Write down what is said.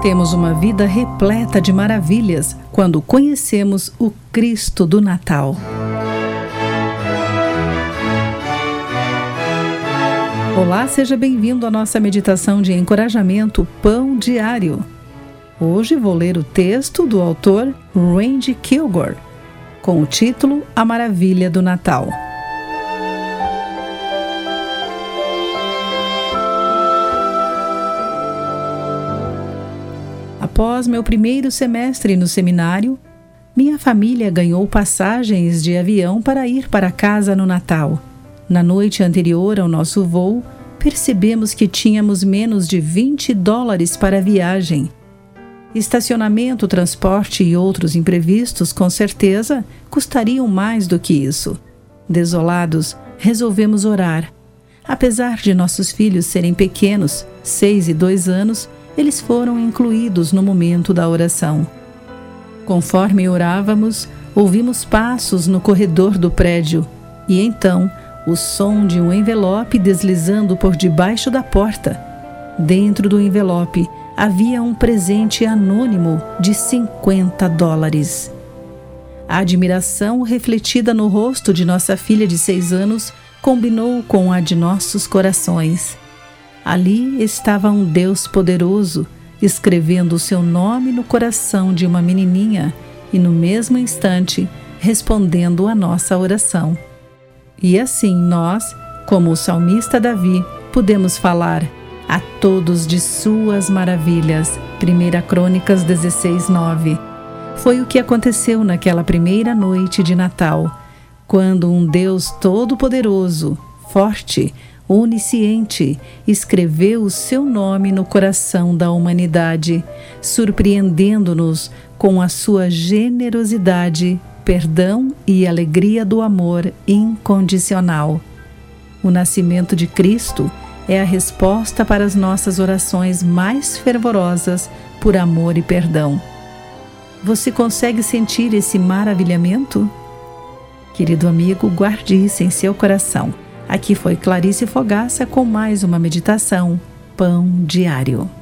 Temos uma vida repleta de maravilhas quando conhecemos o Cristo do Natal. Olá, seja bem-vindo à nossa meditação de encorajamento Pão Diário. Hoje vou ler o texto do autor Randy Kilgore, com o título A Maravilha do Natal. Após meu primeiro semestre no seminário, minha família ganhou passagens de avião para ir para casa no Natal. Na noite anterior ao nosso voo, percebemos que tínhamos menos de 20 dólares para a viagem. Estacionamento, transporte e outros imprevistos, com certeza, custariam mais do que isso. Desolados, resolvemos orar. Apesar de nossos filhos serem pequenos, seis e dois anos, eles foram incluídos no momento da oração. Conforme orávamos, ouvimos passos no corredor do prédio e então o som de um envelope deslizando por debaixo da porta. Dentro do envelope havia um presente anônimo de 50 dólares. A admiração refletida no rosto de nossa filha de seis anos combinou com a de nossos corações. Ali estava um Deus poderoso, escrevendo o seu nome no coração de uma menininha e, no mesmo instante, respondendo a nossa oração. E assim nós, como o salmista Davi, podemos falar a todos de suas maravilhas. 1 Crônicas 16, 9. Foi o que aconteceu naquela primeira noite de Natal, quando um Deus todo-poderoso, forte, onisciente, escreveu o seu nome no coração da humanidade, surpreendendo-nos com a sua generosidade, perdão e alegria do amor incondicional. O nascimento de Cristo é a resposta para as nossas orações mais fervorosas por amor e perdão. Você consegue sentir esse maravilhamento? Querido amigo, guarde isso em seu coração Aqui foi Clarice Fogaça com mais uma meditação Pão Diário.